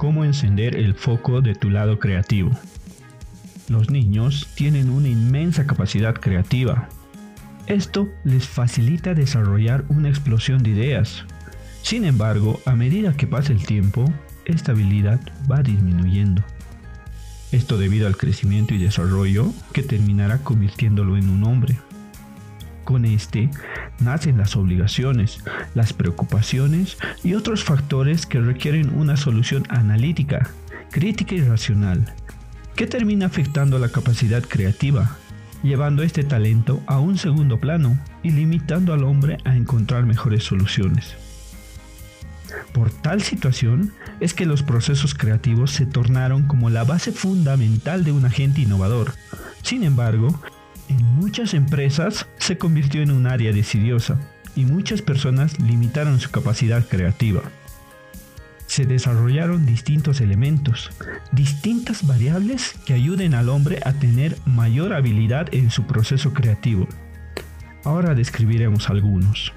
cómo encender el foco de tu lado creativo. Los niños tienen una inmensa capacidad creativa. Esto les facilita desarrollar una explosión de ideas. Sin embargo, a medida que pasa el tiempo, esta habilidad va disminuyendo. Esto debido al crecimiento y desarrollo que terminará convirtiéndolo en un hombre. Con este nacen las obligaciones, las preocupaciones y otros factores que requieren una solución analítica, crítica y racional, que termina afectando la capacidad creativa, llevando este talento a un segundo plano y limitando al hombre a encontrar mejores soluciones. Por tal situación es que los procesos creativos se tornaron como la base fundamental de un agente innovador. Sin embargo, en muchas empresas se convirtió en un área decidiosa y muchas personas limitaron su capacidad creativa. Se desarrollaron distintos elementos, distintas variables que ayuden al hombre a tener mayor habilidad en su proceso creativo. Ahora describiremos algunos.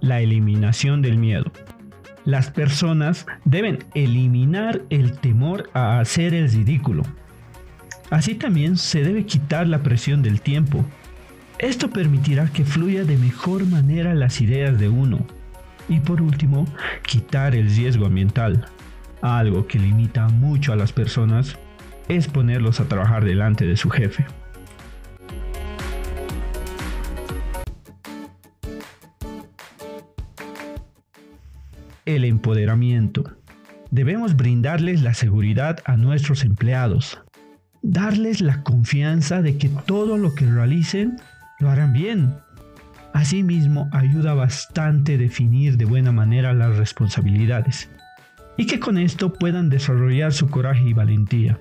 La eliminación del miedo. Las personas deben eliminar el temor a hacer el ridículo. Así también se debe quitar la presión del tiempo. Esto permitirá que fluya de mejor manera las ideas de uno. Y por último, quitar el riesgo ambiental. Algo que limita mucho a las personas es ponerlos a trabajar delante de su jefe. El empoderamiento. Debemos brindarles la seguridad a nuestros empleados, darles la confianza de que todo lo que realicen lo harán bien. Asimismo, ayuda bastante definir de buena manera las responsabilidades y que con esto puedan desarrollar su coraje y valentía.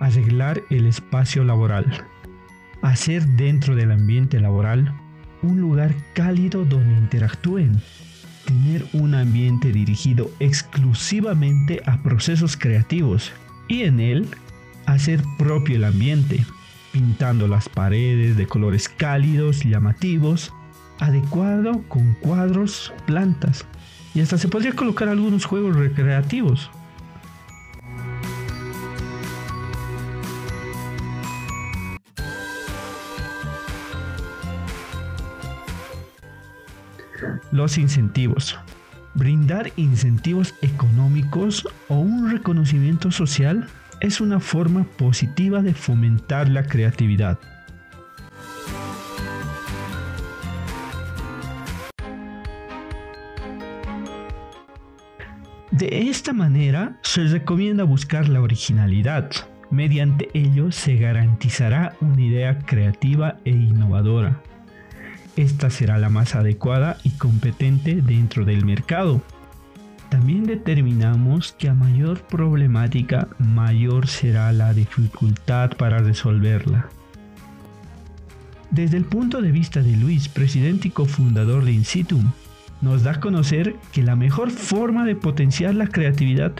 Arreglar el espacio laboral, hacer dentro del ambiente laboral un lugar cálido donde interactúen, tener un ambiente dirigido exclusivamente a procesos creativos y en él hacer propio el ambiente, pintando las paredes de colores cálidos, llamativos, adecuado con cuadros, plantas y hasta se podría colocar algunos juegos recreativos Los incentivos. Brindar incentivos económicos o un reconocimiento social es una forma positiva de fomentar la creatividad. De esta manera se recomienda buscar la originalidad. Mediante ello se garantizará una idea creativa e innovadora esta será la más adecuada y competente dentro del mercado. También determinamos que a mayor problemática, mayor será la dificultad para resolverla. Desde el punto de vista de Luis, presidente y cofundador de Insitum, nos da a conocer que la mejor forma de potenciar la creatividad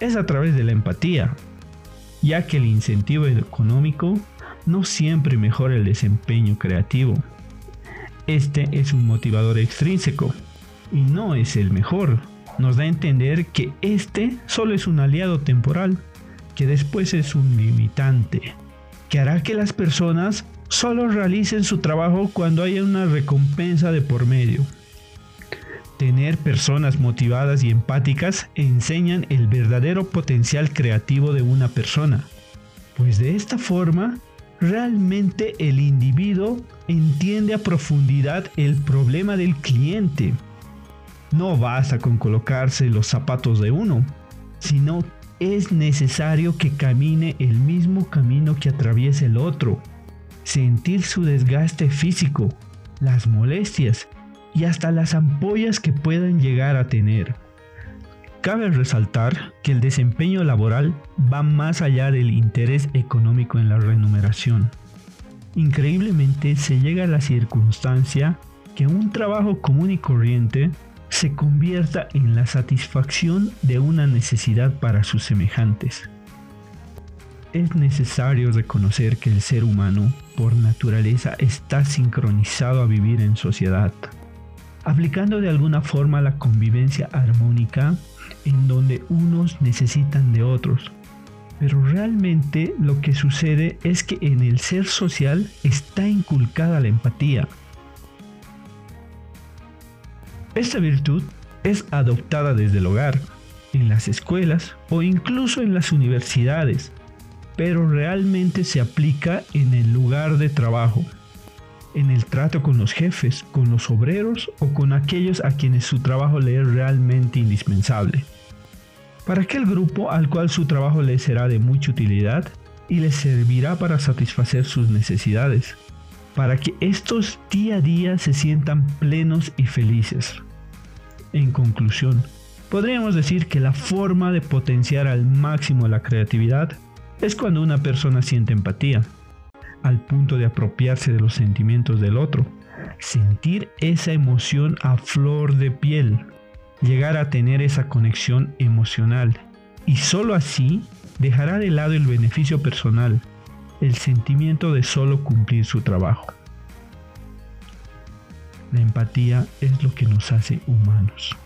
es a través de la empatía, ya que el incentivo económico no siempre mejora el desempeño creativo. Este es un motivador extrínseco y no es el mejor. Nos da a entender que este solo es un aliado temporal, que después es un limitante, que hará que las personas solo realicen su trabajo cuando haya una recompensa de por medio. Tener personas motivadas y empáticas enseñan el verdadero potencial creativo de una persona, pues de esta forma realmente el individuo entiende a profundidad el problema del cliente. No basta con colocarse los zapatos de uno, sino es necesario que camine el mismo camino que atraviesa el otro, sentir su desgaste físico, las molestias y hasta las ampollas que puedan llegar a tener. Cabe resaltar que el desempeño laboral va más allá del interés económico en la remuneración. Increíblemente se llega a la circunstancia que un trabajo común y corriente se convierta en la satisfacción de una necesidad para sus semejantes. Es necesario reconocer que el ser humano, por naturaleza, está sincronizado a vivir en sociedad, aplicando de alguna forma la convivencia armónica en donde unos necesitan de otros. Pero realmente lo que sucede es que en el ser social está inculcada la empatía. Esta virtud es adoptada desde el hogar, en las escuelas o incluso en las universidades, pero realmente se aplica en el lugar de trabajo, en el trato con los jefes, con los obreros o con aquellos a quienes su trabajo le es realmente indispensable. Para aquel grupo al cual su trabajo le será de mucha utilidad y le servirá para satisfacer sus necesidades, para que estos día a día se sientan plenos y felices. En conclusión, podríamos decir que la forma de potenciar al máximo la creatividad es cuando una persona siente empatía, al punto de apropiarse de los sentimientos del otro, sentir esa emoción a flor de piel, llegar a tener esa conexión emocional y solo así dejará de lado el beneficio personal, el sentimiento de solo cumplir su trabajo. La empatía es lo que nos hace humanos.